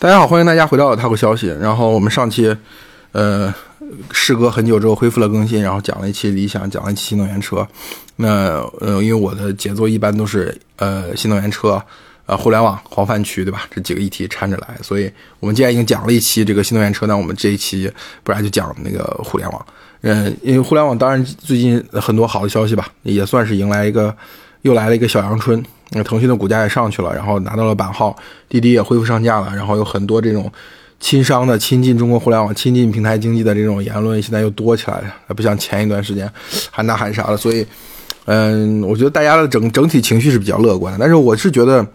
大家好，欢迎大家回到塔口消息。然后我们上期，呃，事隔很久之后恢复了更新，然后讲了一期理想，讲了一期新能源车。那呃，因为我的节奏一般都是呃新能源车、呃互联网、黄泛区，对吧？这几个议题掺着来，所以我们既然已经讲了一期这个新能源车，那我们这一期不然就讲那个互联网。嗯，因为互联网当然最近很多好的消息吧，也算是迎来一个又来了一个小阳春。那腾讯的股价也上去了，然后拿到了版号，滴滴也恢复上架了，然后有很多这种亲商的、亲近中国互联网、亲近平台经济的这种言论，现在又多起来了，不像前一段时间喊打喊杀了。所以，嗯，我觉得大家的整整体情绪是比较乐观的。但是，我是觉得，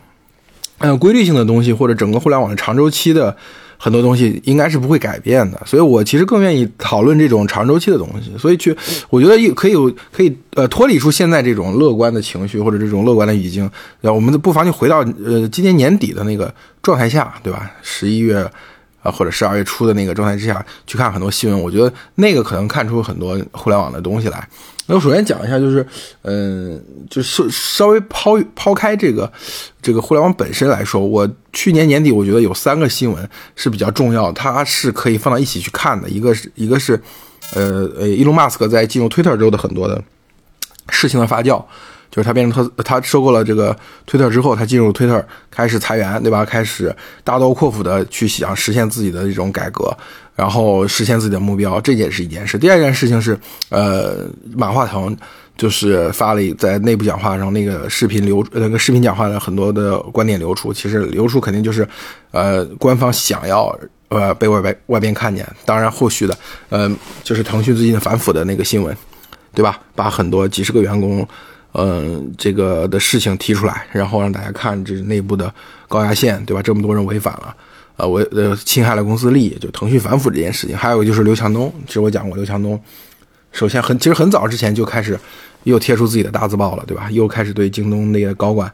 嗯，规律性的东西或者整个互联网的长周期的。很多东西应该是不会改变的，所以我其实更愿意讨论这种长周期的东西。所以去，我觉得可以可以呃脱离出现在这种乐观的情绪或者这种乐观的语境，我们不妨就回到呃今年年底的那个状态下，对吧？十一月啊或者十二月初的那个状态之下去看很多新闻，我觉得那个可能看出很多互联网的东西来。那我首先讲一下，就是，嗯，就是稍微抛抛开这个这个互联网本身来说，我去年年底我觉得有三个新闻是比较重要，它是可以放到一起去看的。一个是一个是，呃呃，伊隆马斯克在进入 Twitter 之后的很多的事情的发酵。就是他变成他，他收购了这个推特之后，他进入推特开始裁员，对吧？开始大刀阔斧的去想实现自己的这种改革，然后实现自己的目标，这件是一件事。第二件事情是，呃，马化腾就是发了在内部讲话上那个视频流，那个视频讲话的很多的观点流出，其实流出肯定就是，呃，官方想要呃被外外外边看见。当然后续的，呃，就是腾讯最近反腐的那个新闻，对吧？把很多几十个员工。嗯，这个的事情提出来，然后让大家看这内部的高压线，对吧？这么多人违反了，呃，违呃侵害了公司利益，就腾讯反腐这件事情。还有就是刘强东，其实我讲过，刘强东首先很其实很早之前就开始又贴出自己的大字报了，对吧？又开始对京东那些高管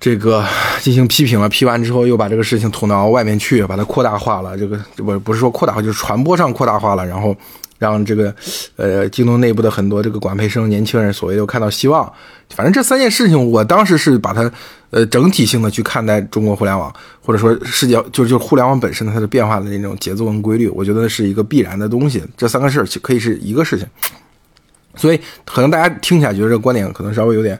这个进行批评了，批完之后又把这个事情捅到外面去，把它扩大化了。这个不不是说扩大化，就是传播上扩大化了，然后。让这个，呃，京东内部的很多这个管培生、年轻人，所谓又看到希望。反正这三件事情，我当时是把它，呃，整体性的去看待中国互联网，或者说世界，就就互联网本身它的变化的那种节奏跟规律，我觉得是一个必然的东西。这三个事儿可以是一个事情，所以可能大家听起来觉得这个观点可能稍微有点。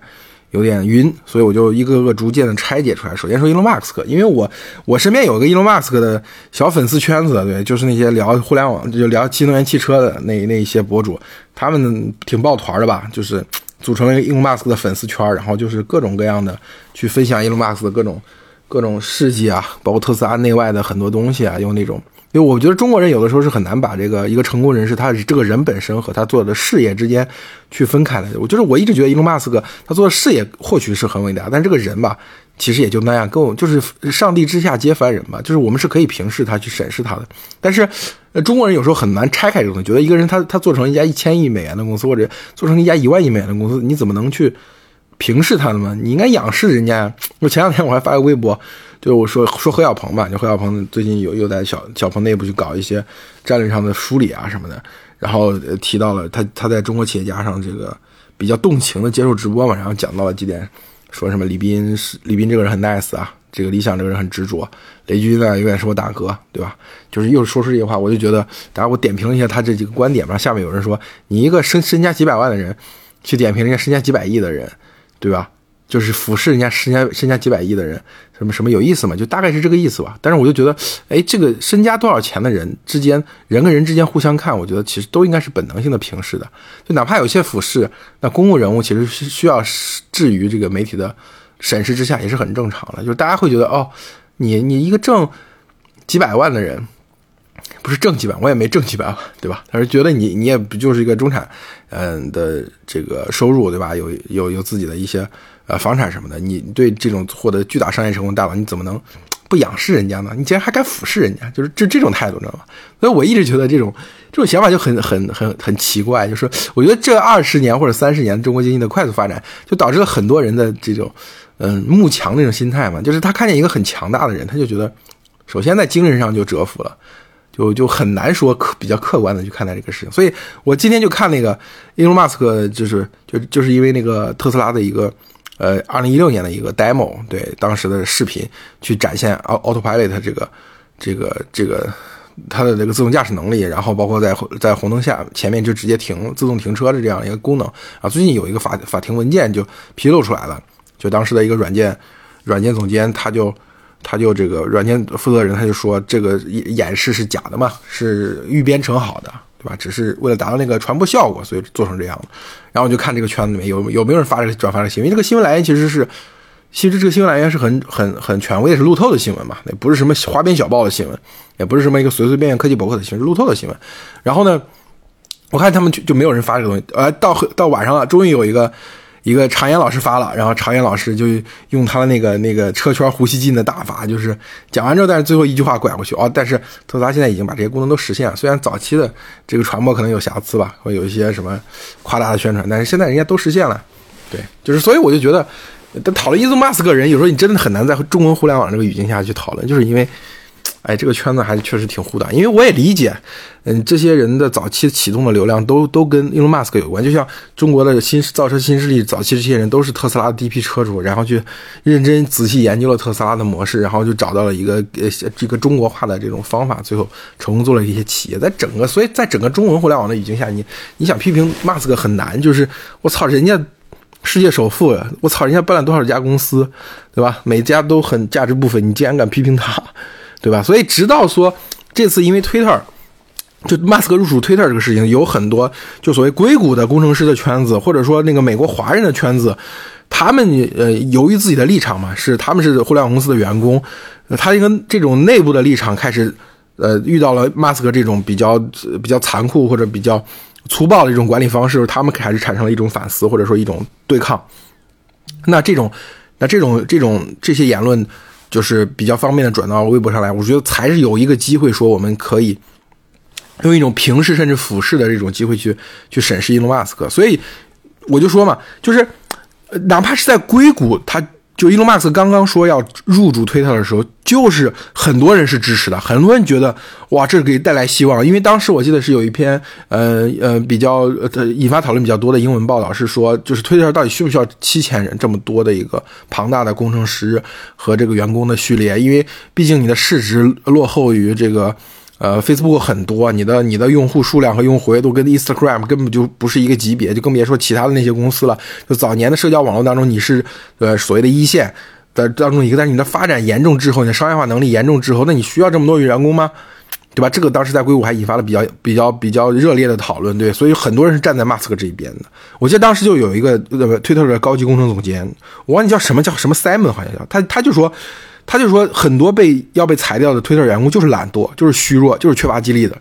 有点晕，所以我就一个个逐渐的拆解出来。首先说伊隆马斯克，因为我我身边有个伊隆马斯克的小粉丝圈子，对，就是那些聊互联网就聊新能源汽车的那那一些博主，他们挺抱团的吧，就是组成了一个伊隆马斯克的粉丝圈，然后就是各种各样的去分享伊隆马斯克的各种各种事迹啊，包括特斯拉内外的很多东西啊，用那种。因为我觉得中国人有的时候是很难把这个一个成功人士他这个人本身和他做的事业之间去分开的。我就是我一直觉得伊隆马斯克他做的事业或许是很伟大，但这个人吧，其实也就那样，跟我就是上帝之下皆凡人吧，就是我们是可以平视他去审视他的。但是中国人有时候很难拆开这个东西，觉得一个人他他做成一家一千亿美元的公司，或者做成一家一万亿美元的公司，你怎么能去平视他的吗？你应该仰视人家。我前两天我还发个微博。就我说说何小鹏吧，就何小鹏最近有又在小小鹏内部去搞一些战略上的梳理啊什么的，然后提到了他他在中国企业家上这个比较动情的接受直播嘛，然后讲到了几点，说什么李斌是李斌这个人很 nice 啊，这个理想这个人很执着，雷军呢永远是我大哥，对吧？就是又说出这些话，我就觉得，大家我点评了一下他这几个观点吧，下面有人说你一个身身家几百万的人去点评人家身家几百亿的人，对吧？就是俯视人家身家身家几百亿的人，什么什么有意思吗？就大概是这个意思吧。但是我就觉得，哎，这个身家多少钱的人之间，人跟人之间互相看，我觉得其实都应该是本能性的平视的。就哪怕有些俯视，那公共人物其实是需要置于这个媒体的审视之下，也是很正常的。就是大家会觉得，哦，你你一个挣几百万的人，不是挣几百万，我也没挣几百万，对吧？他是觉得你你也不就是一个中产，嗯的这个收入，对吧？有有有自己的一些。呃，房产什么的，你对这种获得巨大商业成功大佬，你怎么能不仰视人家呢？你竟然还敢俯视人家，就是这这种态度，知道吗？所以我一直觉得这种这种想法就很很很很奇怪。就是我觉得这二十年或者三十年中国经济的快速发展，就导致了很多人的这种嗯慕强那种心态嘛。就是他看见一个很强大的人，他就觉得首先在精神上就折服了，就就很难说客比较客观的去看待这个事情。所以我今天就看那个伊隆马斯克，就是就就是因为那个特斯拉的一个。呃，二零一六年的一个 demo，对当时的视频去展现 Autopilot 这个这个这个它的这个自动驾驶能力，然后包括在在红灯下前面就直接停自动停车的这样一个功能啊。最近有一个法法庭文件就披露出来了，就当时的一个软件软件总监他就他就这个软件负责人他就说这个演示是假的嘛，是预编程好的。对吧？只是为了达到那个传播效果，所以做成这样的。然后我就看这个圈子里面有有没有人发这个转发这个新闻，因为这个新闻来源其实是，其实这个新闻来源是很很很权威，是路透的新闻嘛，也不是什么花边小报的新闻，也不是什么一个随随便便科技博客的新闻，是路透的新闻。然后呢，我看他们就就没有人发这个东西。呃，到到晚上了，终于有一个。一个常言老师发了，然后常言老师就用他的那个那个车圈呼吸机的大法，就是讲完之后，但是最后一句话拐过去哦。但是特斯拉现在已经把这些功能都实现了，虽然早期的这个传播可能有瑕疵吧，会有一些什么夸大的宣传，但是现在人家都实现了。对，就是所以我就觉得，讨论伊隆马斯克人，有时候你真的很难在中文互联网这个语境下去讨论，就是因为。哎，这个圈子还是确实挺糊的，因为我也理解，嗯，这些人的早期启动的流量都都跟 Elon Musk 有关，就像中国的新造车新势力早期这些人都是特斯拉的第一批车主，然后去认真仔细研究了特斯拉的模式，然后就找到了一个呃这个中国化的这种方法，最后成功做了一些企业。在整个所以在整个中文互联网的语境下，你你想批评 Musk 很难，就是我操，人家世界首富，我操，人家办了多少家公司，对吧？每家都很价值不菲，你竟然敢批评他？对吧？所以直到说这次因为 Twitter 就马斯克入主 Twitter 这个事情，有很多就所谓硅谷的工程师的圈子，或者说那个美国华人的圈子，他们呃由于自己的立场嘛，是他们是互联网公司的员工，他一个这种内部的立场开始呃遇到了马斯克这种比较比较残酷或者比较粗暴的一种管理方式，他们开始产生了一种反思或者说一种对抗。那这种那这种这种这些言论。就是比较方便的转到微博上来，我觉得才是有一个机会说我们可以用一种平视甚至俯视的这种机会去去审视伊隆马斯克，所以我就说嘛，就是哪怕是在硅谷，他。就伊隆马斯刚刚说要入主推特的时候，就是很多人是支持的，很多人觉得哇，这给带来希望。因为当时我记得是有一篇呃呃比较呃引发讨论比较多的英文报道，是说就是推特到底需不需要七千人这么多的一个庞大的工程师和这个员工的序列？因为毕竟你的市值落后于这个。呃，Facebook 很多，你的你的用户数量和用户活跃度跟 Instagram 根本就不是一个级别，就更别说其他的那些公司了。就早年的社交网络当中，你是呃所谓的一线的当中一个，但是你的发展严重滞后，你的商业化能力严重滞后，那你需要这么多员工吗？对吧？这个当时在硅谷还引发了比较比较比较热烈的讨论，对，所以很多人是站在马斯克这一边的。我记得当时就有一个呃推特的高级工程总监，我忘记叫什么叫什么 Simon 好像叫他，他就说。他就说，很多被要被裁掉的推特员工就是懒惰，就是虚弱，就是缺乏激励的，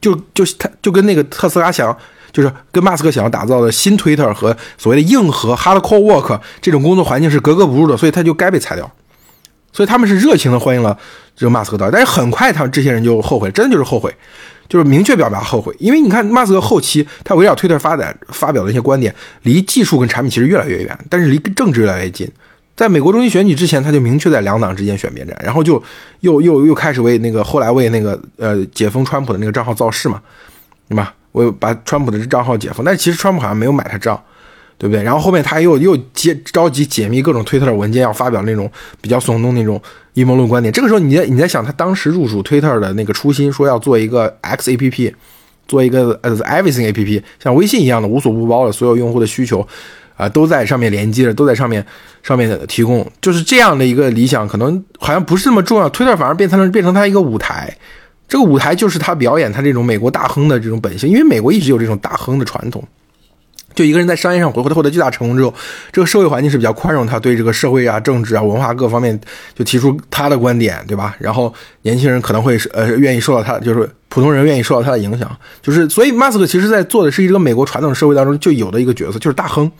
就就他就跟那个特斯拉想，就是跟马斯克想要打造的新推特和所谓的硬核 hardcore work 这种工作环境是格格不入的，所以他就该被裁掉。所以他们是热情的欢迎了这个马斯克到，但是很快他们这些人就后悔，真的就是后悔，就是明确表达后悔，因为你看马斯克后期他围绕推特发展发表的一些观点，离技术跟产品其实越来越远，但是离政治越来越近。在美国中期选举之前，他就明确在两党之间选边站，然后就又又又开始为那个后来为那个呃解封川普的那个账号造势嘛，对吧？我把川普的账号解封，但其实川普好像没有买他账，对不对？然后后面他又又接着急解密各种推特的文件，要发表那种比较耸动那种阴谋论观点。这个时候，你在你在想他当时入主推特的那个初心，说要做一个 X A P P，做一个呃 Everything A P P，像微信一样的无所不包的所有用户的需求。啊，都在上面连接着，都在上面上面提供，就是这样的一个理想，可能好像不是那么重要。推特反而变成变成他一个舞台，这个舞台就是他表演他这种美国大亨的这种本性，因为美国一直有这种大亨的传统。就一个人在商业上获获得巨大成功之后，这个社会环境是比较宽容，他对这个社会啊、政治啊、文化各方面就提出他的观点，对吧？然后年轻人可能会呃愿意受到他，就是普通人愿意受到他的影响，就是所以马斯克其实在做的是一个美国传统社会当中就有的一个角色，就是大亨。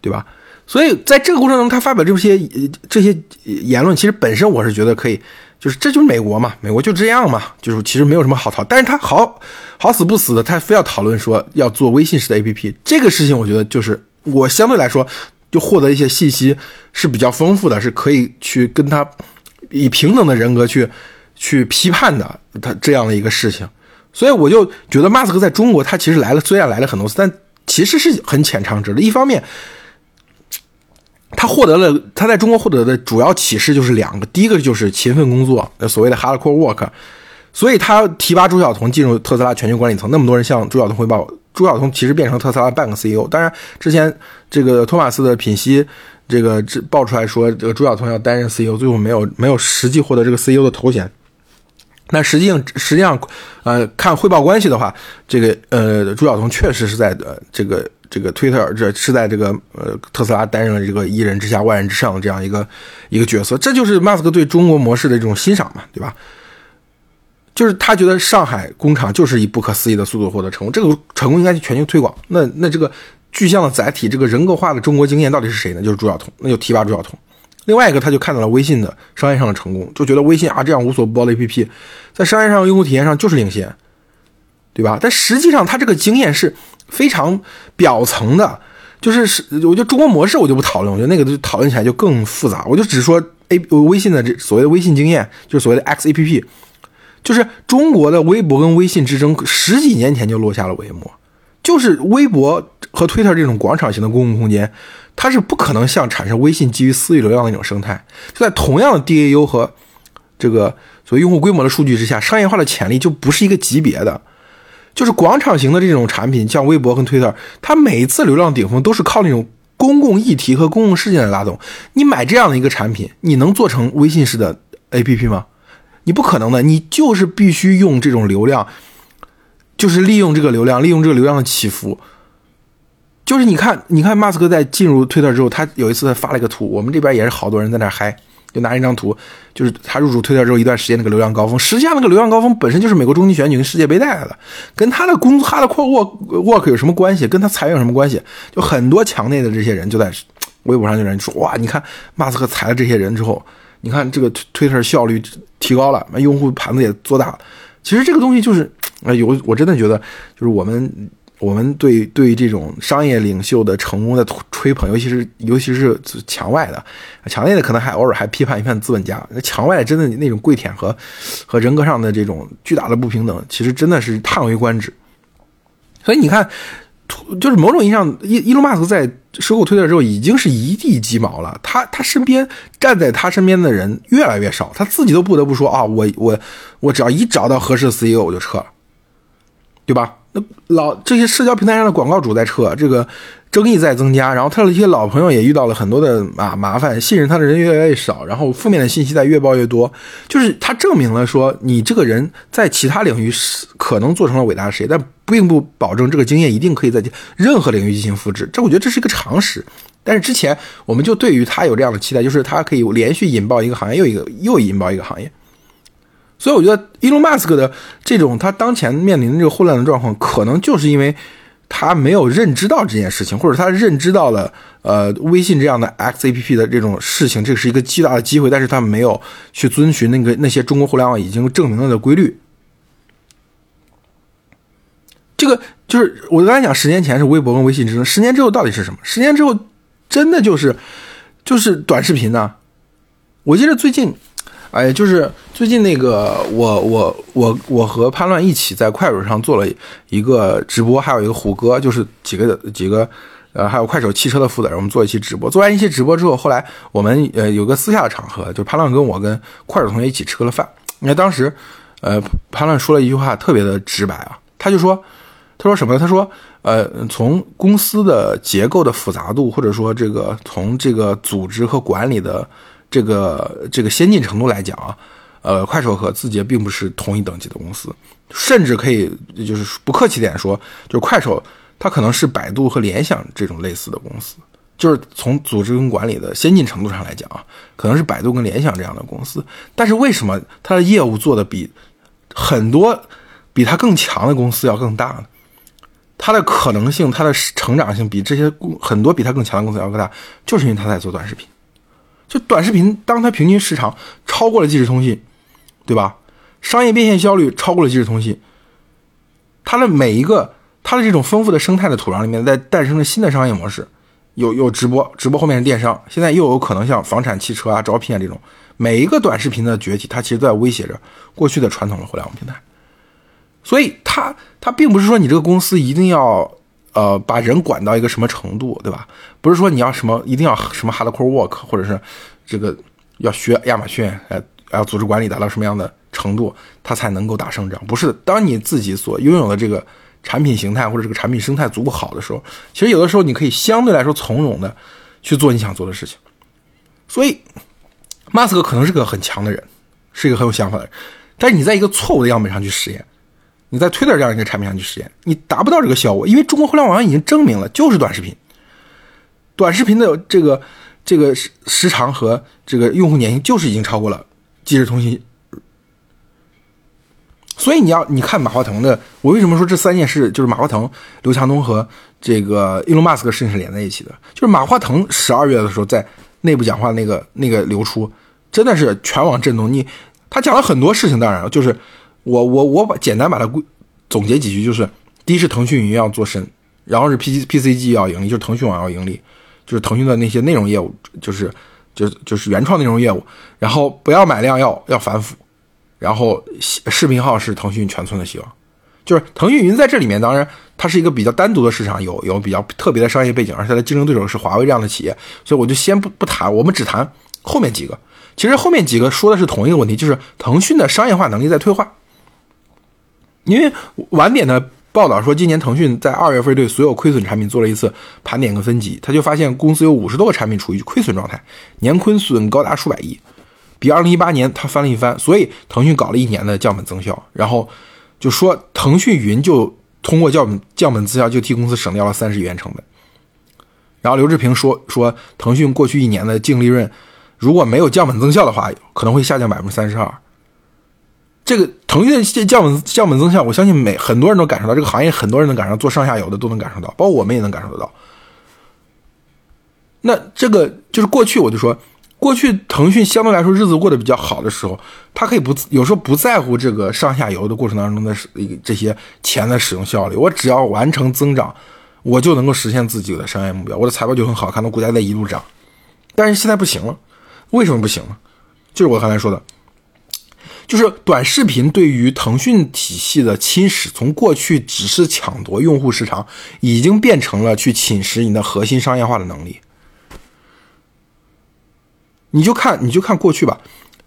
对吧？所以在这个过程中，他发表这些这些言论，其实本身我是觉得可以，就是这就是美国嘛，美国就这样嘛，就是其实没有什么好讨。但是他好好死不死的，他非要讨论说要做微信式的 APP，这个事情我觉得就是我相对来说就获得一些信息是比较丰富的，是可以去跟他以平等的人格去去批判的他这样的一个事情。所以我就觉得马斯克在中国他其实来了，虽然来了很多次，但其实是很浅尝辄的。一方面。他获得了他在中国获得的主要启示就是两个，第一个就是勤奋工作，所谓的 hardcore work，所以他提拔朱晓彤进入特斯拉全球管理层，那么多人向朱晓彤汇报，朱晓彤其实变成特斯拉半个 CEO。当然，之前这个托马斯的品析这个这爆出来说，这个朱晓彤要担任 CEO，最后没有没有实际获得这个 CEO 的头衔。那实际上实际上，呃，看汇报关系的话，这个呃，朱晓彤确实是在呃这个。这个推特这是在这个呃特斯拉担任了这个一人之下万人之上的这样一个一个角色，这就是马斯克对中国模式的这种欣赏嘛，对吧？就是他觉得上海工厂就是以不可思议的速度获得成功，这个成功应该去全球推广。那那这个具象的载体，这个人格化的中国经验到底是谁呢？就是朱晓彤，那就提拔朱晓彤。另外一个，他就看到了微信的商业上的成功，就觉得微信啊这样无所不包的 APP，在商业上用户体验上就是领先，对吧？但实际上他这个经验是。非常表层的，就是是，我觉得中国模式我就不讨论，我觉得那个就讨论起来就更复杂。我就只说 A 微信的这所谓的微信经验，就是所谓的 X A P P，就是中国的微博跟微信之争，十几年前就落下了帷幕。就是微博和 Twitter 这种广场型的公共空间，它是不可能像产生微信基于私域流量的那种生态。就在同样的 D A U 和这个所谓用户规模的数据之下，商业化的潜力就不是一个级别的。就是广场型的这种产品，像微博和推特，它每一次流量顶峰都是靠那种公共议题和公共事件来拉动。你买这样的一个产品，你能做成微信式的 APP 吗？你不可能的，你就是必须用这种流量，就是利用这个流量，利用这个流量的起伏。就是你看，你看，马斯克在进入推特之后，他有一次发了一个图，我们这边也是好多人在那嗨。就拿一张图，就是他入主推特之后一段时间那个流量高峰，实际上那个流量高峰本身就是美国中期选举跟世界杯带来的，跟他的工他的 core work work 有什么关系？跟他裁员有什么关系？就很多墙内的这些人就在微博上就人说哇，你看马斯克裁了这些人之后，你看这个推特效率提高了，那用户盘子也做大了。其实这个东西就是，哎，有我真的觉得就是我们。我们对对这种商业领袖的成功的吹捧，尤其是尤其是墙外的，墙内的可能还偶尔还批判一番资本家。那墙外真的那种跪舔和和人格上的这种巨大的不平等，其实真的是叹为观止。所以你看，就是某种意义上，伊伊隆马斯在收购推特之后，已经是一地鸡毛了。他他身边站在他身边的人越来越少，他自己都不得不说啊，我我我只要一找到合适的 CEO，我就撤了，对吧？那老这些社交平台上的广告主在撤，这个争议在增加，然后他的一些老朋友也遇到了很多的啊麻烦，信任他的人越来越少，然后负面的信息在越报越多，就是他证明了说你这个人在其他领域是可能做成了伟大的事业，但并不保证这个经验一定可以在任何领域进行复制。这我觉得这是一个常识。但是之前我们就对于他有这样的期待，就是他可以连续引爆一个行业又一个又引爆一个行业。所以我觉得伊隆马斯克的这种他当前面临的这个混乱的状况，可能就是因为他没有认知到这件事情，或者他认知到了呃微信这样的 X A P P 的这种事情，这是一个巨大的机会，但是他没有去遵循那个那些中国互联网已经证明了的规律。这个就是我刚才讲，十年前是微博跟微信之争，十年之后到底是什么？十年之后真的就是就是短视频呢？我记得最近。哎，就是最近那个，我我我我和潘乱一起在快手上做了一个直播，还有一个胡歌，就是几个几个，呃，还有快手汽车的负责人，我们做一期直播。做完一期直播之后，后来我们呃有个私下的场合，就潘乱跟我跟快手同学一起吃了饭。你看当时，呃，潘乱说了一句话特别的直白啊，他就说，他说什么？他说，呃，从公司的结构的复杂度，或者说这个从这个组织和管理的。这个这个先进程度来讲啊，呃，快手和字节并不是同一等级的公司，甚至可以就是不客气点说，就快手它可能是百度和联想这种类似的公司，就是从组织跟管理的先进程度上来讲啊，可能是百度跟联想这样的公司。但是为什么它的业务做的比很多比它更强的公司要更大呢？它的可能性、它的成长性比这些很多比它更强的公司要更大，就是因为它在做短视频。就短视频，当它平均时长超过了即时通信，对吧？商业变现效率超过了即时通信，它的每一个它的这种丰富的生态的土壤里面，在诞生了新的商业模式，有有直播，直播后面是电商，现在又有可能像房产、汽车啊、招聘啊这种，每一个短视频的崛起，它其实都在威胁着过去的传统的互联网平台。所以，它它并不是说你这个公司一定要呃把人管到一个什么程度，对吧？不是说你要什么一定要什么 hardcore work，或者是这个要学亚马逊，呃，要组织管理达到什么样的程度，它才能够打胜仗？不是，当你自己所拥有的这个产品形态或者这个产品生态足够好的时候，其实有的时候你可以相对来说从容的去做你想做的事情。所以，马斯克可能是个很强的人，是一个很有想法的人，但是你在一个错误的样本上去实验，你在推特这样一个产品上去实验，你达不到这个效果，因为中国互联网上已经证明了，就是短视频，短视频的这个这个时时长和这个用户粘性就是已经超过了即时通信。所以你要你看马化腾的，我为什么说这三件事就是马化腾、刘强东和这个伊隆马斯克事情是连在一起的？就是马化腾十二月的时候在。内部讲话那个那个流出，真的是全网震动。你他讲了很多事情，当然就是我我我把简单把它归总结几句，就是第一是腾讯云要做深，然后是 P P C G 要盈利，就是腾讯网要盈利，就是腾讯的那些内容业务，就是就就是原创内容业务，然后不要买量要要反腐，然后视频号是腾讯全村的希望。就是腾讯云在这里面，当然它是一个比较单独的市场，有有比较特别的商业背景，而且它的竞争对手是华为这样的企业，所以我就先不不谈，我们只谈后面几个。其实后面几个说的是同一个问题，就是腾讯的商业化能力在退化。因为晚点的报道说，今年腾讯在二月份对所有亏损产品做了一次盘点跟分级，他就发现公司有五十多个产品处于亏损状态，年亏损高达数百亿，比二零一八年它翻了一番，所以腾讯搞了一年的降本增效，然后。就说腾讯云就通过降本降本增效，就替公司省掉了三十亿元成本。然后刘志平说说腾讯过去一年的净利润，如果没有降本增效的话，可能会下降百分之三十二。这个腾讯的降本降本增效，我相信每很多人都感受到，这个行业很多人能感受到，做上下游的都能感受到，包括我们也能感受得到。那这个就是过去我就说。过去腾讯相对来说日子过得比较好的时候，它可以不有时候不在乎这个上下游的过程当中的这些钱的使用效率，我只要完成增长，我就能够实现自己的商业目标，我的财报就很好看，那股价在一路涨。但是现在不行了，为什么不行了？就是我刚才说的，就是短视频对于腾讯体系的侵蚀，从过去只是抢夺用户市场，已经变成了去侵蚀你的核心商业化的能力。你就看，你就看过去吧，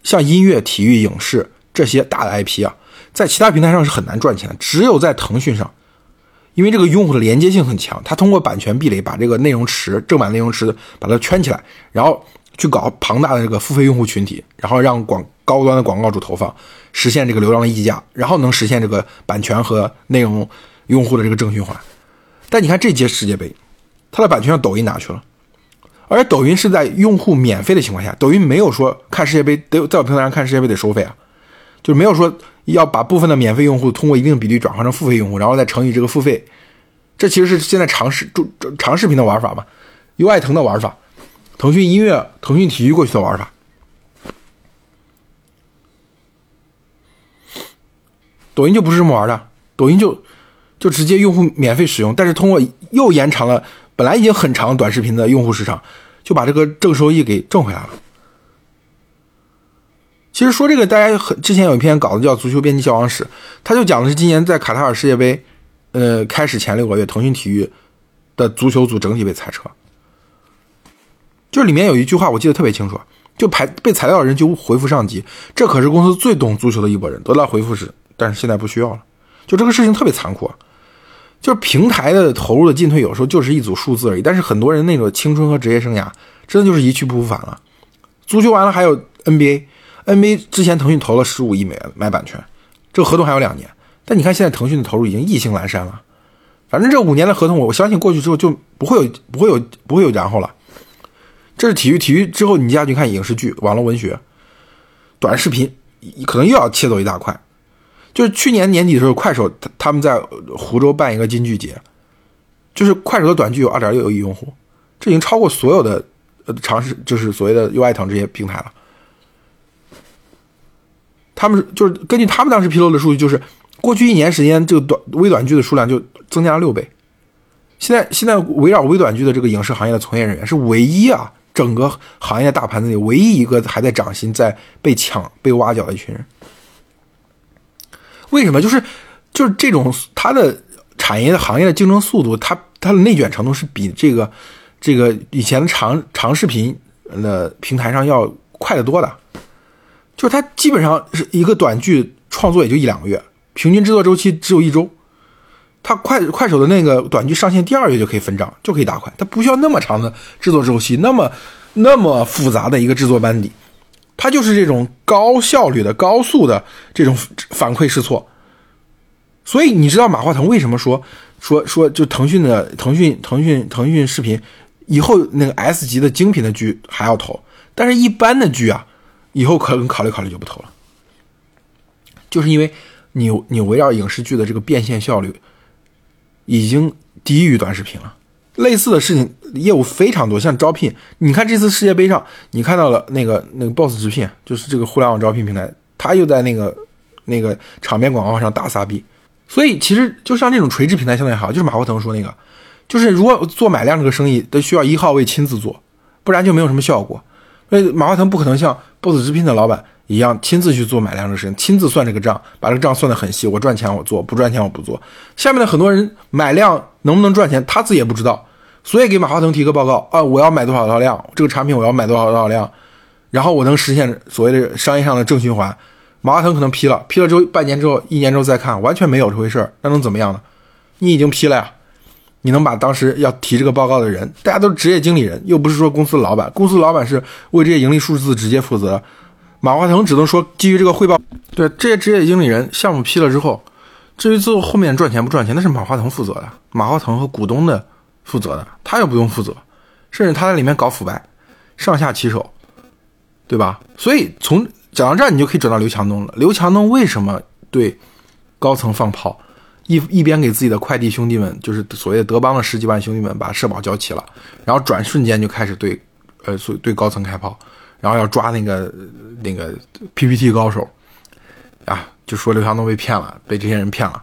像音乐、体育、影视这些大的 IP 啊，在其他平台上是很难赚钱的，只有在腾讯上，因为这个用户的连接性很强，它通过版权壁垒把这个内容池、正版内容池把它圈起来，然后去搞庞大的这个付费用户群体，然后让广高端的广告主投放，实现这个流量的溢价，然后能实现这个版权和内容用户的这个正循环。但你看这届世界杯，它的版权让抖音哪去了。而且抖音是在用户免费的情况下，抖音没有说看世界杯得在我平台上看世界杯得收费啊，就没有说要把部分的免费用户通过一定比例转换成付费用户，然后再乘以这个付费。这其实是现在长视就长视频的玩法嘛，优爱腾的玩法，腾讯音乐、腾讯体育过去的玩法。抖音就不是这么玩的，抖音就就直接用户免费使用，但是通过又延长了本来已经很长短视频的用户时长。就把这个正收益给挣回来了。其实说这个，大家很之前有一篇稿子叫《足球编辑消亡史》，他就讲的是今年在卡塔尔世界杯，呃，开始前六个月，腾讯体育的足球组整体被裁撤。就里面有一句话我记得特别清楚，就排被裁掉的人就回复上级，这可是公司最懂足球的一拨人，得到回复是，但是现在不需要了。就这个事情特别残酷。就是平台的投入的进退，有时候就是一组数字而已。但是很多人那个青春和职业生涯，真的就是一去不复返了。足球完了还有 NBA，NBA 之前腾讯投了十五亿美元买版权，这个合同还有两年。但你看现在腾讯的投入已经意兴阑珊了。反正这五年的合同，我相信过去之后就不会有不会有不会有然后了。这是体育，体育之后你接下去看影视剧、网络文学、短视频，可能又要切走一大块。就是去年年底的时候，快手他他们在湖州办一个金剧节，就是快手的短剧有二点六亿用户，这已经超过所有的呃尝试，就是所谓的优爱腾这些平台了。他们就是根据他们当时披露的数据，就是过去一年时间，这个短微短剧的数量就增加了六倍。现在现在围绕微短剧的这个影视行业的从业人员是唯一啊，整个行业大盘子里唯一一个还在涨薪、在被抢、被挖角的一群人。为什么？就是就是这种它的产业的行业的竞争速度，它它的内卷程度是比这个这个以前的长长视频的平台上要快得多的。就是它基本上是一个短剧创作也就一两个月，平均制作周期只有一周。它快快手的那个短剧上线第二月就可以分账，就可以打款，它不需要那么长的制作周期，那么那么复杂的一个制作班底，它就是这种高效率的、高速的这种反馈试错。所以你知道马化腾为什么说说说就腾讯的腾讯腾讯腾讯视频以后那个 S 级的精品的剧还要投，但是一般的剧啊，以后可能考虑考虑就不投了，就是因为你你围绕影视剧的这个变现效率。已经低于短视频了。类似的事情业务非常多，像招聘，你看这次世界杯上，你看到了那个那个 Boss 直聘，就是这个互联网招聘平台，他又在那个那个场面广告上大撒币。所以其实就像这种垂直平台相对好，就是马化腾说那个，就是如果做买量这个生意，都需要一号位亲自做，不然就没有什么效果。所以马化腾不可能像 Boss 直聘的老板。一样亲自去做买量的事情，亲自算这个账，把这个账算得很细。我赚钱我做，不赚钱我不做。下面的很多人买量能不能赚钱，他自己也不知道，所以给马化腾提个报告啊，我要买多少多少量，这个产品我要买多少多少量，然后我能实现所谓的商业上的正循环。马化腾可能批了，批了之后半年之后、一年之后再看，完全没有这回事儿那能怎么样呢？你已经批了呀，你能把当时要提这个报告的人，大家都是职业经理人，又不是说公司老板，公司老板是为这些盈利数字直接负责。马化腾只能说基于这个汇报，对这些职业经理人项目批了之后，至于最后后面赚钱不赚钱，那是马化腾负责的，马化腾和股东的负责的，他又不用负责，甚至他在里面搞腐败，上下其手，对吧？所以从讲到这儿，你就可以转到刘强东了。刘强东为什么对高层放炮？一一边给自己的快递兄弟们，就是所谓的德邦的十几万兄弟们把社保交齐了，然后转瞬间就开始对，呃，所对高层开炮。然后要抓那个那个 PPT 高手，啊，就说刘强东被骗了，被这些人骗了。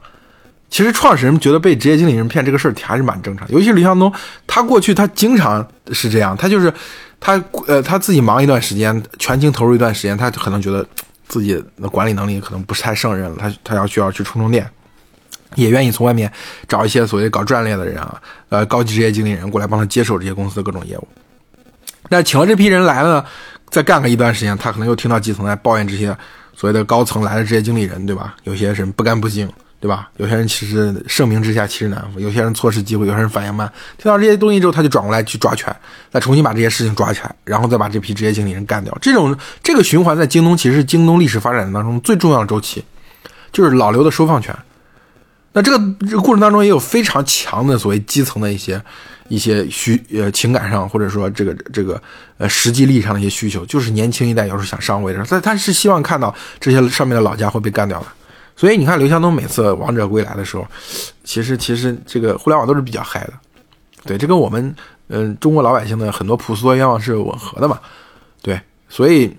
其实创始人觉得被职业经理人骗这个事儿还是蛮正常，尤其是刘强东，他过去他经常是这样，他就是他呃他自己忙一段时间，全情投入一段时间，他可能觉得自己的管理能力可能不是太胜任了，他他要需要去充充电，也愿意从外面找一些所谓搞战略的人啊，呃高级职业经理人过来帮他接手这些公司的各种业务。那请了这批人来了。再干个一段时间，他可能又听到基层在抱怨这些所谓的高层来的这些经理人，对吧？有些人不干不净，对吧？有些人其实盛名之下其实难副，有些人错失机会，有些人反应慢。听到这些东西之后，他就转过来去抓权，再重新把这些事情抓起来，然后再把这批职业经理人干掉。这种这个循环在京东其实是京东历史发展当中最重要的周期，就是老刘的收放权。那这个这个过程当中也有非常强的所谓基层的一些。一些需呃情感上或者说这个这个呃实际利益上的一些需求，就是年轻一代要是想上位的时候，他他是希望看到这些上面的老家伙被干掉的。所以你看刘强东每次王者归来的时候，其实其实这个互联网都是比较嗨的，对，这跟我们嗯中国老百姓的很多朴素的愿望是吻合的嘛，对，所以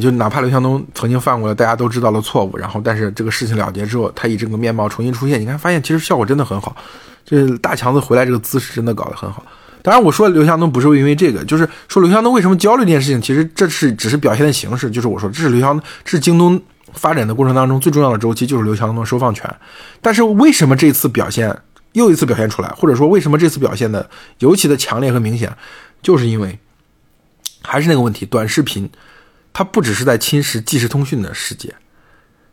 就哪怕刘强东曾经犯过大家都知道的错误，然后但是这个事情了结之后，他以这个面貌重新出现，你看发现其实效果真的很好。这大强子回来这个姿势真的搞得很好。当然，我说刘强东不是因为这个，就是说刘强东为什么焦虑这件事情，其实这是只是表现的形式。就是我说，这是刘强，这是京东发展的过程当中最重要的周期，就是刘强东的收放权。但是为什么这次表现又一次表现出来，或者说为什么这次表现的尤其的强烈和明显，就是因为还是那个问题，短视频它不只是在侵蚀即时通讯的世界，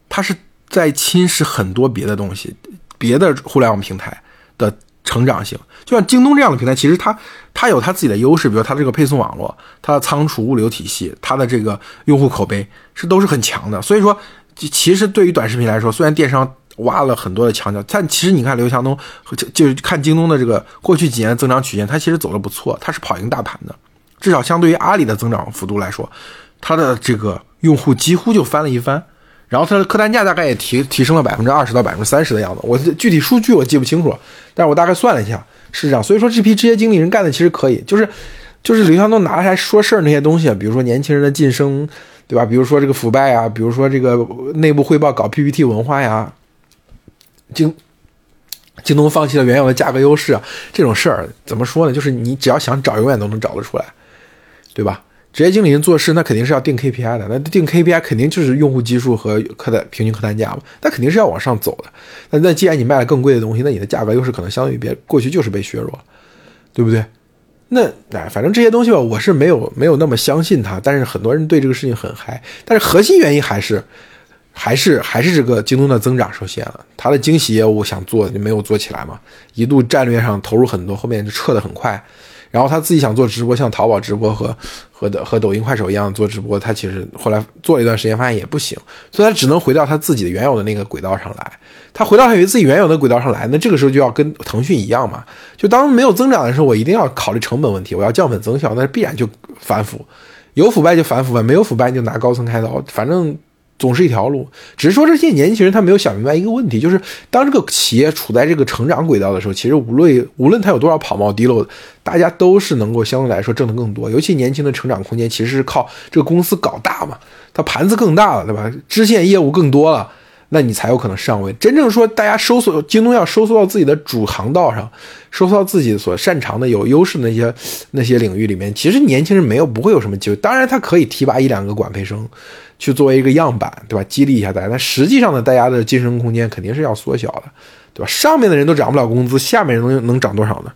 它是在侵蚀很多别的东西，别的互联网平台。的成长性，就像京东这样的平台，其实它它有它自己的优势，比如它这个配送网络、它的仓储物流体系、它的这个用户口碑是都是很强的。所以说，其实对于短视频来说，虽然电商挖了很多的墙角，但其实你看刘强东就就看京东的这个过去几年的增长曲线，它其实走的不错，它是跑赢大盘的，至少相对于阿里的增长幅度来说，它的这个用户几乎就翻了一番。然后它的客单价大概也提提升了百分之二十到百分之三十的样子，我具体数据我记不清楚，但是我大概算了一下是这样。所以说这批职业经理人干的其实可以，就是就是刘强东拿来说事儿那些东西，比如说年轻人的晋升，对吧？比如说这个腐败啊，比如说这个内部汇报搞 PPT 文化呀，京京东放弃了原有的价格优势，这种事儿怎么说呢？就是你只要想找，永远都能找得出来，对吧？职业经理人做事，那肯定是要定 KPI 的。那定 KPI 肯定就是用户基数和客单平均客单价嘛，那肯定是要往上走的。那那既然你卖了更贵的东西，那你的价格优势可能相对于别过去就是被削弱，对不对？那哎，反正这些东西吧，我是没有没有那么相信它。但是很多人对这个事情很嗨。但是核心原因还是还是还是这个京东的增长受限了，它的惊喜业务想做就没有做起来嘛，一度战略上投入很多，后面就撤得很快。然后他自己想做直播，像淘宝直播和和的和抖音、快手一样做直播，他其实后来做了一段时间，发现也不行，所以他只能回到他自己的原有的那个轨道上来。他回到他自己原有的轨道上来，那这个时候就要跟腾讯一样嘛，就当没有增长的时候，我一定要考虑成本问题，我要降本增效，那必然就反腐，有腐败就反腐败，没有腐败就拿高层开刀，反正。总是一条路，只是说这些年轻人他没有想明白一个问题，就是当这个企业处在这个成长轨道的时候，其实无论无论他有多少跑冒滴漏，大家都是能够相对来说挣得更多。尤其年轻的成长空间其实是靠这个公司搞大嘛，它盘子更大了，对吧？支线业务更多了。那你才有可能上位。真正说大家收缩，京东要收缩到自己的主航道上，收缩到自己所擅长的、有优势的那些那些领域里面，其实年轻人没有不会有什么机会。当然，他可以提拔一两个管培生，去作为一个样板，对吧？激励一下大家。但实际上呢，大家的晋升空间肯定是要缩小的，对吧？上面的人都涨不了工资，下面人能能涨多少呢？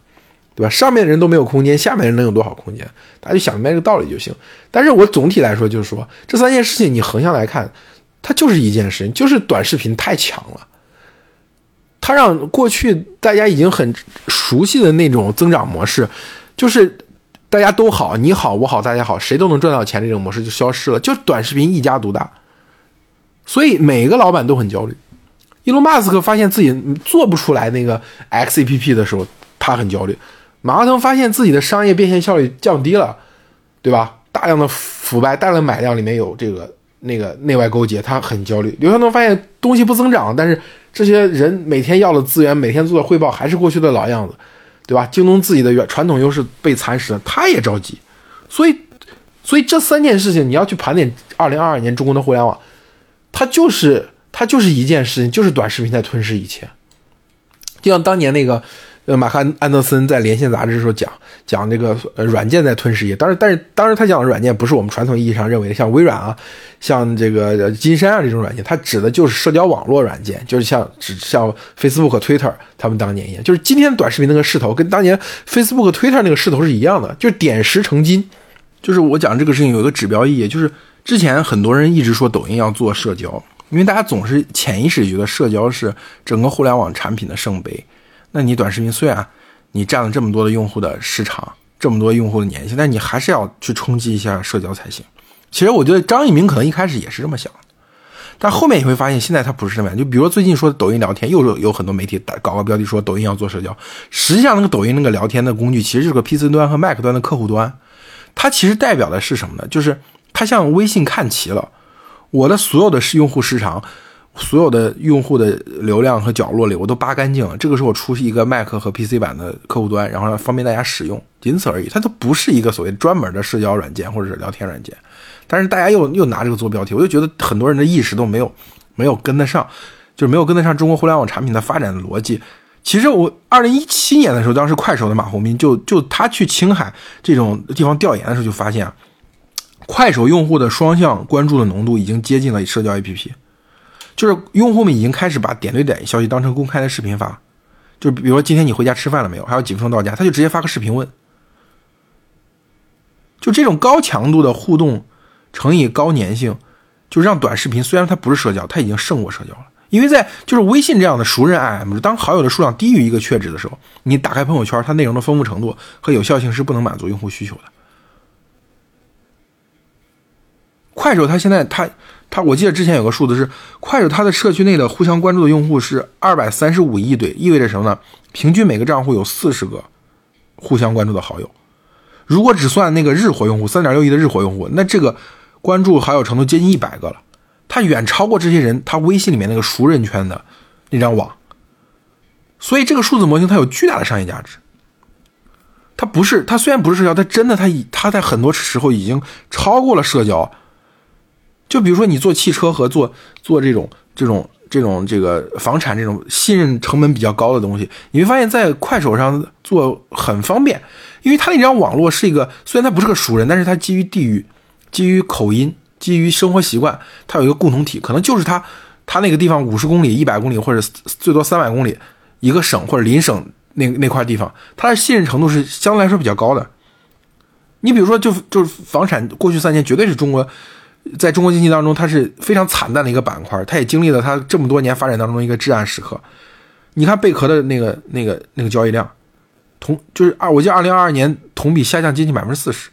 对吧？上面的人都没有空间，下面人能有多少空间？大家就想明白这个道理就行。但是我总体来说就是说，这三件事情你横向来看。它就是一件事情，就是短视频太强了，它让过去大家已经很熟悉的那种增长模式，就是大家都好，你好我好大家好，谁都能赚到钱这种模式就消失了，就短视频一家独大，所以每个老板都很焦虑。伊隆马斯克发现自己做不出来那个 X A P P 的时候，他很焦虑；马化腾发现自己的商业变现效率降低了，对吧？大量的腐败，大量买量里面有这个。那个内外勾结，他很焦虑。刘强东发现东西不增长，但是这些人每天要的资源，每天做的汇报还是过去的老样子，对吧？京东自己的原传统优势被蚕食了，他也着急。所以，所以这三件事情你要去盘点，二零二二年中国的互联网，它就是它就是一件事情，就是短视频在吞噬一切。就像当年那个。呃，马克安德森在《连线》杂志的时候讲讲这个呃软件在吞噬业，当然，但是当时他讲的软件不是我们传统意义上认为的像微软啊，像这个金山啊这种软件，它指的就是社交网络软件，就是像指像 Facebook、Twitter 他们当年一样，就是今天短视频那个势头跟当年 Facebook、Twitter 那个势头是一样的，就是点石成金。就是我讲这个事情有一个指标意义，就是之前很多人一直说抖音要做社交，因为大家总是潜意识觉得社交是整个互联网产品的圣杯。那你短视频虽然你占了这么多的用户的市场，这么多用户的粘性，但你还是要去冲击一下社交才行。其实我觉得张一鸣可能一开始也是这么想，但后面你会发现，现在他不是这么样。就比如说最近说抖音聊天，又有有很多媒体搞个标题说抖音要做社交，实际上那个抖音那个聊天的工具其实是个 PC 端和 Mac 端的客户端，它其实代表的是什么呢？就是它向微信看齐了，我的所有的用户市场。所有的用户的流量和角落里，我都扒干净了。这个时候我出一个 Mac 和 PC 版的客户端，然后方便大家使用，仅此而已。它都不是一个所谓专门的社交软件或者是聊天软件。但是大家又又拿这个做标题，我就觉得很多人的意识都没有没有跟得上，就是没有跟得上中国互联网产品的发展的逻辑。其实我二零一七年的时候，当时快手的马红斌就就他去青海这种地方调研的时候，就发现啊快手用户的双向关注的浓度已经接近了社交 APP。就是用户们已经开始把点对点消息当成公开的视频发，就比如说今天你回家吃饭了没有？还有几分钟到家，他就直接发个视频问。就这种高强度的互动乘以高粘性，就让短视频虽然它不是社交，它已经胜过社交了。因为在就是微信这样的熟人 IM，当好友的数量低于一个确值的时候，你打开朋友圈，它内容的丰富程度和有效性是不能满足用户需求的。快手它现在它。他我记得之前有个数字是，快手它的社区内的互相关注的用户是二百三十五亿对，意味着什么呢？平均每个账户有四十个互相关注的好友。如果只算那个日活用户，三点六亿的日活用户，那这个关注好友程度接近一百个了，它远超过这些人他微信里面那个熟人圈的那张网。所以这个数字模型它有巨大的商业价值。它不是，它虽然不是社交，它真的它已它在很多时候已经超过了社交。就比如说你做汽车和做做这种这种这种这个房产这种信任成本比较高的东西，你会发现在快手上做很方便，因为它那张网络是一个虽然它不是个熟人，但是它基于地域、基于口音、基于生活习惯，它有一个共同体，可能就是它它那个地方五十公里、一百公里或者最多三百公里一个省或者邻省那那块地方，它的信任程度是相对来说比较高的。你比如说，就就是房产过去三年绝对是中国。在中国经济当中，它是非常惨淡的一个板块，它也经历了它这么多年发展当中一个至暗时刻。你看贝壳的那个、那个、那个交易量，同就是二，我记得二零二二年同比下降接近百分之四十。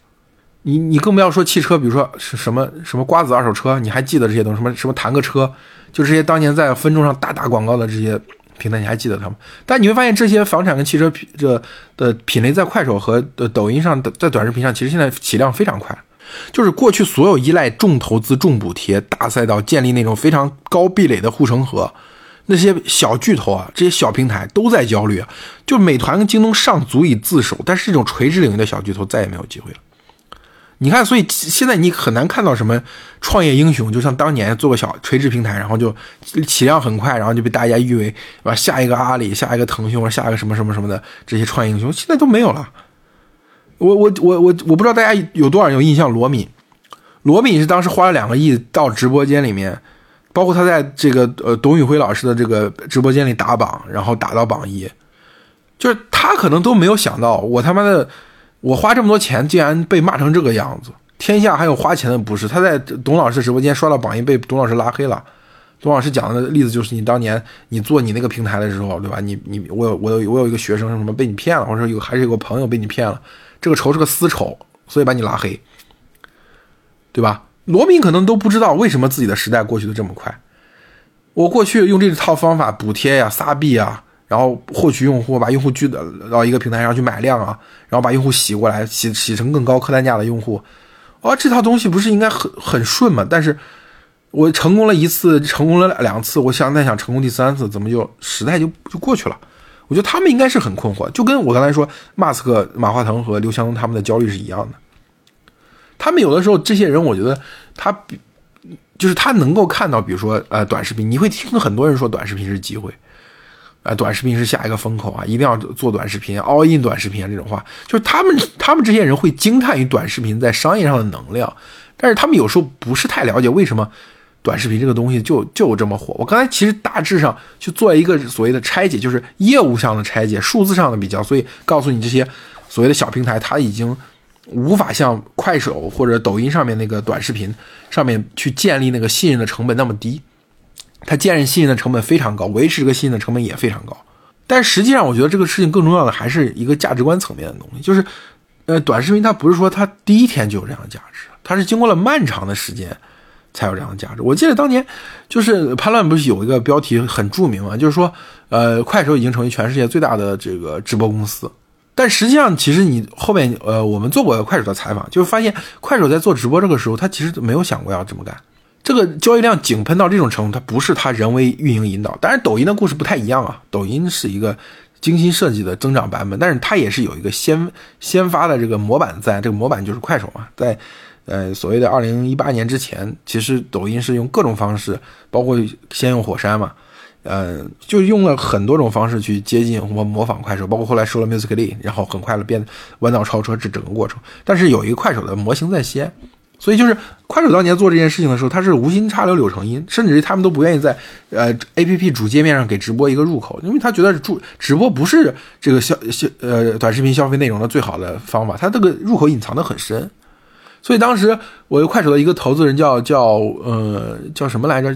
你你更不要说汽车，比如说是什么什么瓜子二手车，你还记得这些东西？什么什么弹个车，就这些当年在分众上大打广告的这些平台，你还记得他们？但你会发现，这些房产跟汽车这的品类在快手和抖音上，在短视频上，其实现在起量非常快。就是过去所有依赖重投资、重补贴、大赛道建立那种非常高壁垒的护城河，那些小巨头啊，这些小平台都在焦虑。就美团跟京东尚足以自守，但是这种垂直领域的小巨头再也没有机会了。你看，所以现在你很难看到什么创业英雄，就像当年做个小垂直平台，然后就起量很快，然后就被大家誉为下一个阿里、下一个腾讯或者下一个什么什么什么的这些创业英雄，现在都没有了。我我我我我不知道大家有多少人有印象，罗敏，罗敏是当时花了两个亿到直播间里面，包括他在这个呃董宇辉老师的这个直播间里打榜，然后打到榜一，就是他可能都没有想到，我他妈的我花这么多钱竟然被骂成这个样子，天下还有花钱的不是？他在董老师直播间刷到榜一，被董老师拉黑了。董老师讲的例子就是你当年你做你那个平台的时候，对吧？你你我有我有我有一个学生什么被你骗了，或者有还是有个朋友被你骗了。这个仇是个私仇，所以把你拉黑，对吧？罗敏可能都不知道为什么自己的时代过去的这么快。我过去用这套方法补贴呀、撒币啊，然后获取用户，把用户聚到一个平台上去买量啊，然后把用户洗过来，洗洗成更高客单价的用户。哦，这套东西不是应该很很顺吗？但是我成功了一次，成功了两次，我想再想成功第三次，怎么就时代就就过去了？我觉得他们应该是很困惑，就跟我刚才说马斯克、马化腾和刘强东他们的焦虑是一样的。他们有的时候，这些人，我觉得他比就是他能够看到，比如说呃，短视频，你会听很多人说短视频是机会，啊，短视频是下一个风口啊，一定要做短视频，all in 短视频啊这种话，就是他们他们这些人会惊叹于短视频在商业上的能量，但是他们有时候不是太了解为什么。短视频这个东西就就这么火。我刚才其实大致上去做一个所谓的拆解，就是业务上的拆解、数字上的比较，所以告诉你这些所谓的小平台，它已经无法像快手或者抖音上面那个短视频上面去建立那个信任的成本那么低。它建立信任的成本非常高，维持这个信任的成本也非常高。但实际上，我觉得这个事情更重要的还是一个价值观层面的东西，就是呃，短视频它不是说它第一天就有这样的价值，它是经过了漫长的时间。才有这样的价值。我记得当年就是潘乱不是有一个标题很著名嘛，就是说，呃，快手已经成为全世界最大的这个直播公司。但实际上，其实你后面，呃，我们做过快手的采访，就发现快手在做直播这个时候，他其实没有想过要这么干。这个交易量井喷到这种程度，它不是他人为运营引导。当然，抖音的故事不太一样啊，抖音是一个精心设计的增长版本，但是它也是有一个先先发的这个模板在，这个模板就是快手嘛，在。呃，所谓的二零一八年之前，其实抖音是用各种方式，包括先用火山嘛，呃，就用了很多种方式去接近或模仿快手，包括后来收了 Musical.ly，然后很快的变弯道超车这整个过程。但是有一个快手的模型在先，所以就是快手当年做这件事情的时候，它是无心插柳柳成荫，甚至于他们都不愿意在呃 APP 主界面上给直播一个入口，因为他觉得主直播不是这个消消呃短视频消费内容的最好的方法，它这个入口隐藏的很深。所以当时我快手的一个投资人叫叫呃叫什么来着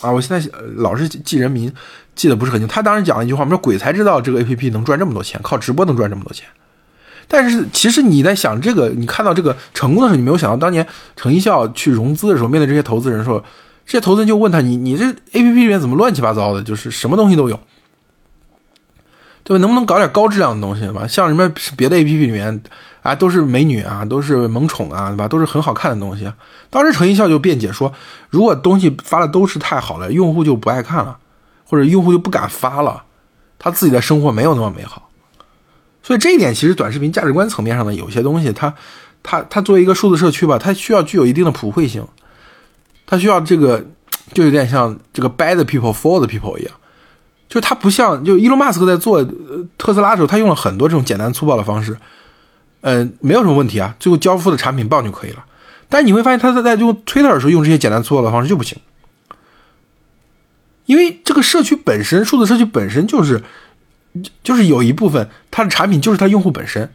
啊？我现在老是记人名，记得不是很清。他当时讲了一句话，我们说鬼才知道这个 A P P 能赚这么多钱，靠直播能赚这么多钱。但是其实你在想这个，你看到这个成功的时候，你没有想到当年程一笑去融资的时候，面对这些投资人说，这些投资人就问他，你你这 A P P 里面怎么乱七八糟的，就是什么东西都有，对吧？能不能搞点高质量的东西吧？像什么别的 A P P 里面。啊，都是美女啊，都是萌宠啊，对吧？都是很好看的东西。当时陈一笑就辩解说，如果东西发的都是太好了，用户就不爱看了，或者用户就不敢发了，他自己的生活没有那么美好。所以这一点其实短视频价值观层面上的有些东西，它它它作为一个数字社区吧，它需要具有一定的普惠性，它需要这个就有点像这个 bad people for the people 一样，就是他不像就伊隆马斯克在做特斯拉的时候，他用了很多这种简单粗暴的方式，嗯，没有什么问题啊，最后交付的产品棒就可以了。但你会发现他在在用 Twitter 的时候用这些简单粗暴的方式就不行，因为这个社区本身，数字社区本身就是就是有一部分它的产品就是它用户本身，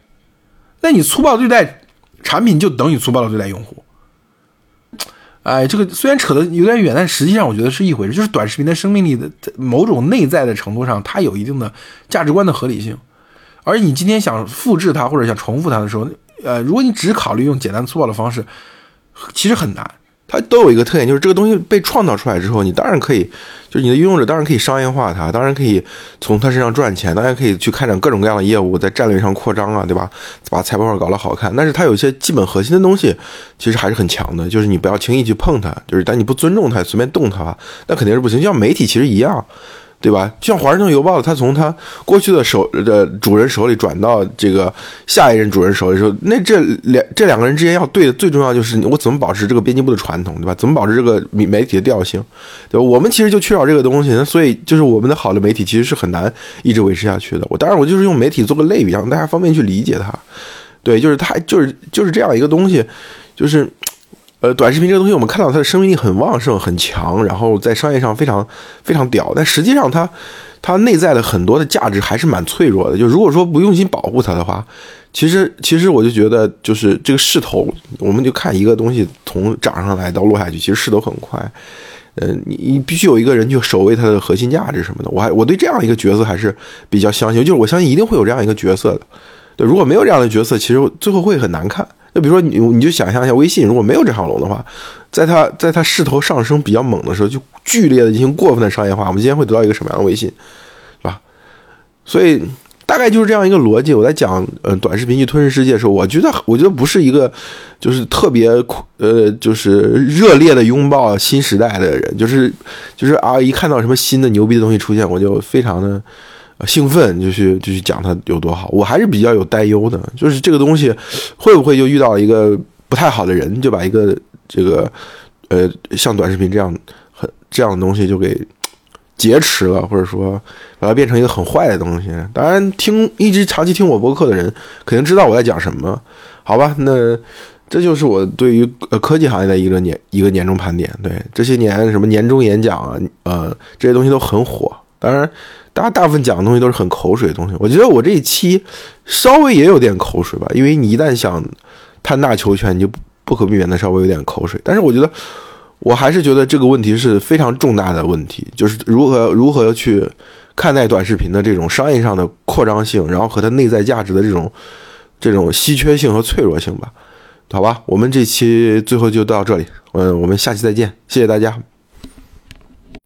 那你粗暴对待产品就等于粗暴的对待用户。哎，这个虽然扯得有点远，但实际上我觉得是一回事。就是短视频的生命力的某种内在的程度上，它有一定的价值观的合理性。而你今天想复制它或者想重复它的时候，呃，如果你只考虑用简单粗暴的方式，其实很难。它都有一个特点，就是这个东西被创造出来之后，你当然可以，就是你的拥有者当然可以商业化它，当然可以从它身上赚钱，当然可以去开展各种各样的业务，在战略上扩张啊，对吧？把财报搞得好看。但是它有一些基本核心的东西，其实还是很强的，就是你不要轻易去碰它，就是但你不尊重它，随便动它，那肯定是不行。就像媒体其实一样。对吧？就像《华盛顿邮报》，它从它过去的手的主人手里转到这个下一任主人手里的时候，那这两这两个人之间要对的最重要就是我怎么保持这个编辑部的传统，对吧？怎么保持这个媒媒体的调性，对吧？我们其实就缺少这个东西，所以就是我们的好的媒体其实是很难一直维持下去的。我当然我就是用媒体做个类比，让大家方便去理解它。对，就是它就是就是这样一个东西，就是。呃，短视频这个东西，我们看到它的生命力很旺盛、很强，然后在商业上非常非常屌。但实际上，它它内在的很多的价值还是蛮脆弱的。就如果说不用心保护它的话，其实其实我就觉得，就是这个势头，我们就看一个东西从涨上来到落下去，其实势头很快。呃，你你必须有一个人去守卫它的核心价值什么的。我还我对这样一个角色还是比较相信，就是我相信一定会有这样一个角色的。对，如果没有这样的角色，其实最后会很难看。就比如说你，你就想象一下，微信如果没有这条龙的话，在它在它势头上升比较猛的时候，就剧烈的进行过分的商业化，我们今天会得到一个什么样的微信，是吧？所以大概就是这样一个逻辑。我在讲呃短视频去吞噬世界的时候，我觉得我觉得不是一个就是特别呃就是热烈的拥抱新时代的人，就是就是啊一看到什么新的牛逼的东西出现，我就非常的。兴奋就去就去讲它有多好，我还是比较有担忧的，就是这个东西会不会就遇到一个不太好的人，就把一个这个呃像短视频这样很这样的东西就给劫持了，或者说把它变成一个很坏的东西。当然，听一直长期听我播客的人肯定知道我在讲什么，好吧？那这就是我对于呃科技行业的一个年一个年终盘点。对这些年什么年终演讲啊，呃这些东西都很火，当然。大家大部分讲的东西都是很口水的东西，我觉得我这一期稍微也有点口水吧，因为你一旦想贪大求全，你就不可避免的稍微有点口水。但是我觉得，我还是觉得这个问题是非常重大的问题，就是如何如何去看待短视频的这种商业上的扩张性，然后和它内在价值的这种这种稀缺性和脆弱性吧。好吧，我们这期最后就到这里，嗯，我们下期再见，谢谢大家。